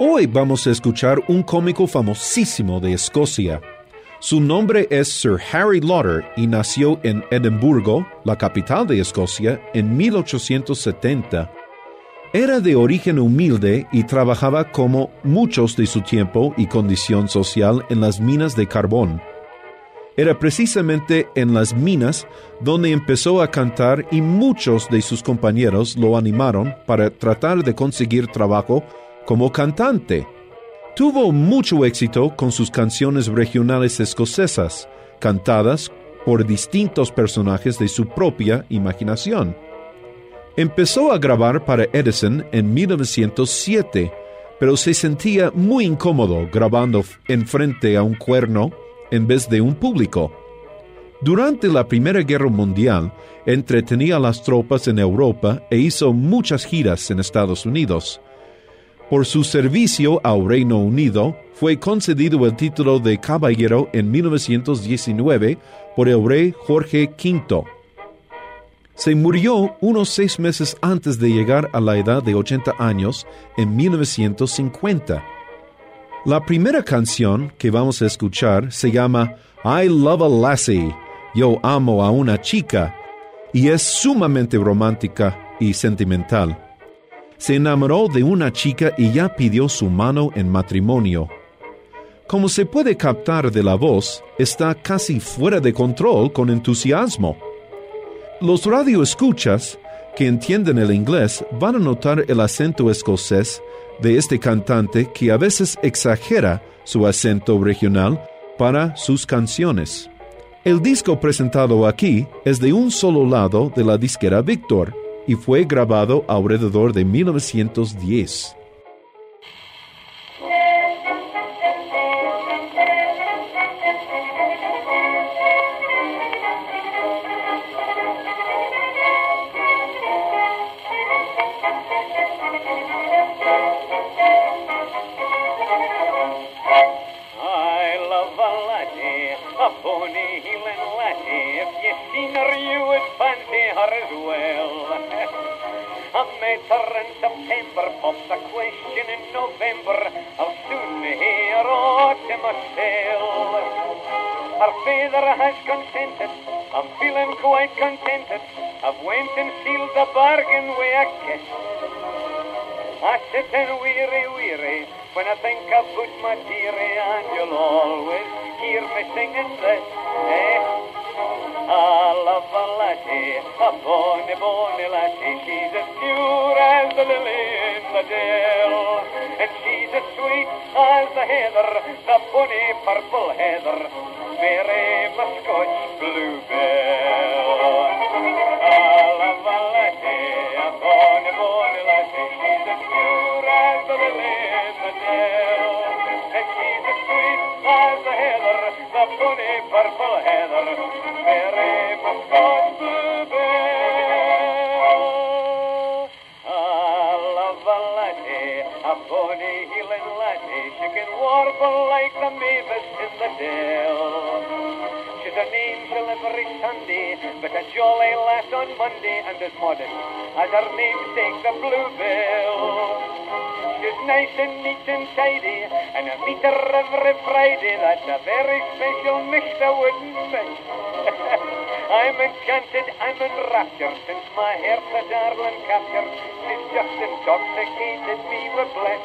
Hoy vamos a escuchar un cómico famosísimo de Escocia. Su nombre es Sir Harry Lauder y nació en Edimburgo, la capital de Escocia, en 1870. Era de origen humilde y trabajaba como muchos de su tiempo y condición social en las minas de carbón. Era precisamente en las minas donde empezó a cantar y muchos de sus compañeros lo animaron para tratar de conseguir trabajo como cantante. Tuvo mucho éxito con sus canciones regionales escocesas, cantadas por distintos personajes de su propia imaginación. Empezó a grabar para Edison en 1907, pero se sentía muy incómodo grabando en frente a un cuerno en vez de un público. Durante la Primera Guerra Mundial, entretenía a las tropas en Europa e hizo muchas giras en Estados Unidos. Por su servicio al Reino Unido, fue concedido el título de caballero en 1919 por el rey Jorge V. Se murió unos seis meses antes de llegar a la edad de 80 años en 1950. La primera canción que vamos a escuchar se llama I Love a Lassie, Yo amo a una chica, y es sumamente romántica y sentimental se enamoró de una chica y ya pidió su mano en matrimonio. Como se puede captar de la voz, está casi fuera de control con entusiasmo. Los radioescuchas que entienden el inglés van a notar el acento escocés de este cantante que a veces exagera su acento regional para sus canciones. El disco presentado aquí es de un solo lado de la disquera Victor y fue grabado alrededor de 1910. scenery you would fancy her as well. I met her in September, popped a question in November. I'll soon hear all to myself. Her father has consented, I'm feeling quite contented. I've went and sealed the bargain with a kiss. I sit and weary, weary, when I think about my dearie, and you'll always hear me singing this a lassie, a bonny, bonny lassie. She's as pure as the lily in the dale, and she's as sweet as the heather, the bonny purple heather. Mary Scotch bluebell. I love a bonny heeling lassie. She can warble like the mavis in the dell She's an angel every Sunday, but a jolly lass on Monday, and as modest as her namesake, the Bluebell. She's nice and neat and tidy, and I meet her every Friday. That's a very special mix I wouldn't miss. I'm enchanted, I'm enraptured, since my heart's a darling captured. She's just intoxicated me with bliss.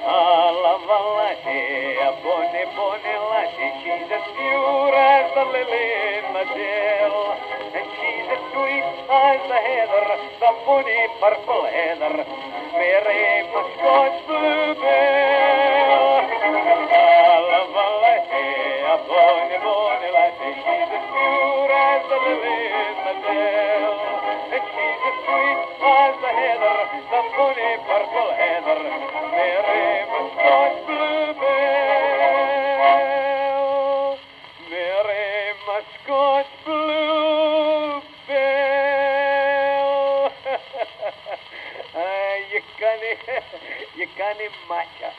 I love a lassie, a bonny, bonny lassie. She's as pure as the lily in the dell. And she's as sweet as the heather, the bonny purple heather. Mary Sunday morning I think she's as pure as the lily in the dell. And she's as sweet as the heather, the funny purple heather, Mary Mustard Bluebell. Mary Muscat Bluebell. uh, you can't, you can't match her.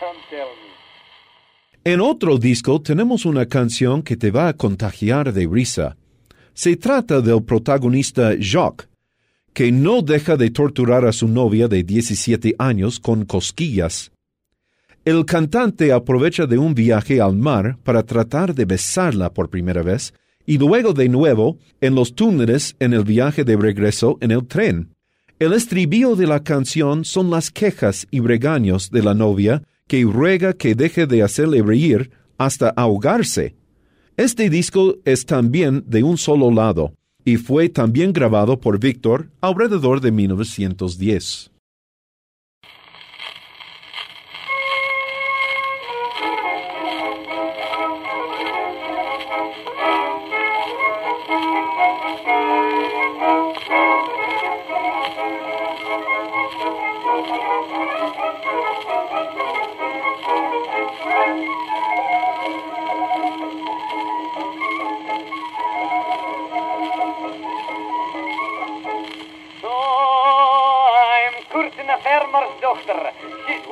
I'm telling you. En otro disco tenemos una canción que te va a contagiar de risa. Se trata del protagonista Jacques, que no deja de torturar a su novia de 17 años con cosquillas. El cantante aprovecha de un viaje al mar para tratar de besarla por primera vez y luego de nuevo en los túneles en el viaje de regreso en el tren. El estribillo de la canción son las quejas y regaños de la novia que ruega que deje de hacerle reír hasta ahogarse. Este disco es también de un solo lado y fue también grabado por Víctor alrededor de 1910.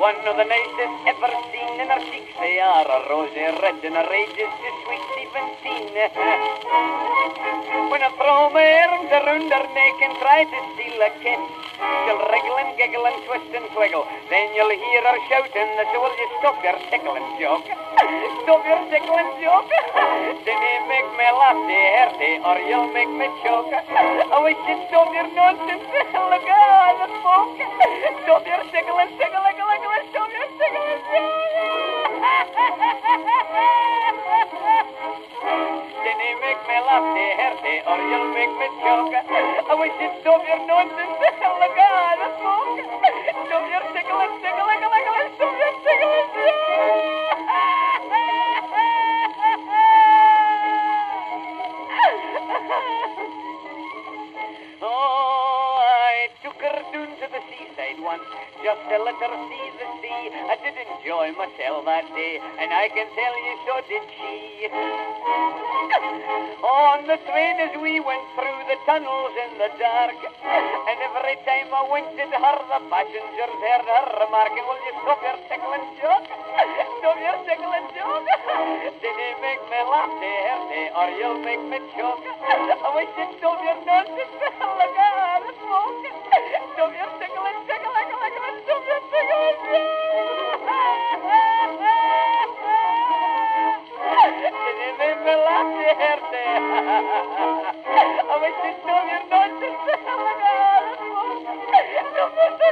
One of the nicest ever seen, and her cheeks they are a rosy red, and age is just sweet seventeen. when I throw my arms around her neck and try to steal a kiss, she'll wriggle and giggle and twist and twiggle. Then you'll hear her shouting, so will you stop your tickling joke? stop your tickling joke? then you make me laugh, hearty, or you'll make me choke. I wish you'd stop your nonsense. tell you so did she. On the train as we went through the tunnels in the dark, and every time I winked at her, the passengers heard her remarking, Will you stop your tickling joke? Stop your tickling joke? Did he make me laugh, dear, or you'll make me choke? I wish you'd stop your nonsense, look at the smoke. Stop your tickling, tickling, tickling, stop your tickling Did la pierde. A veces tú mi noche se No puedo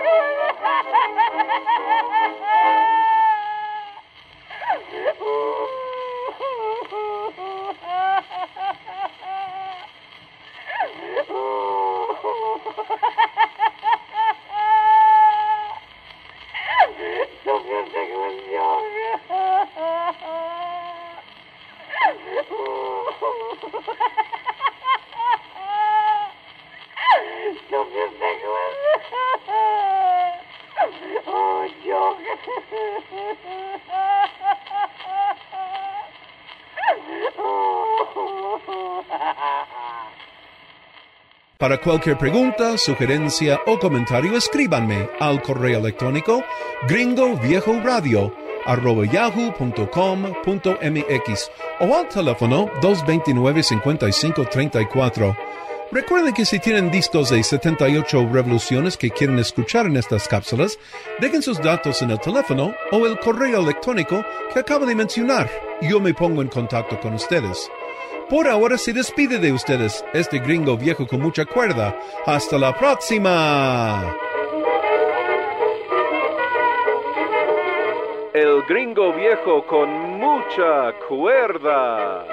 Don't you think it was? Oh. Para cualquier pregunta, sugerencia o comentario, escríbanme al correo electrónico gringoviejoradio arroba yahoo.com.mx o al teléfono 229-5534. Recuerden que si tienen discos de 78 revoluciones que quieren escuchar en estas cápsulas, dejen sus datos en el teléfono o el correo electrónico que acabo de mencionar yo me pongo en contacto con ustedes. Por ahora se despide de ustedes este gringo viejo con mucha cuerda. Hasta la próxima. Gringo viejo con mucha cuerda.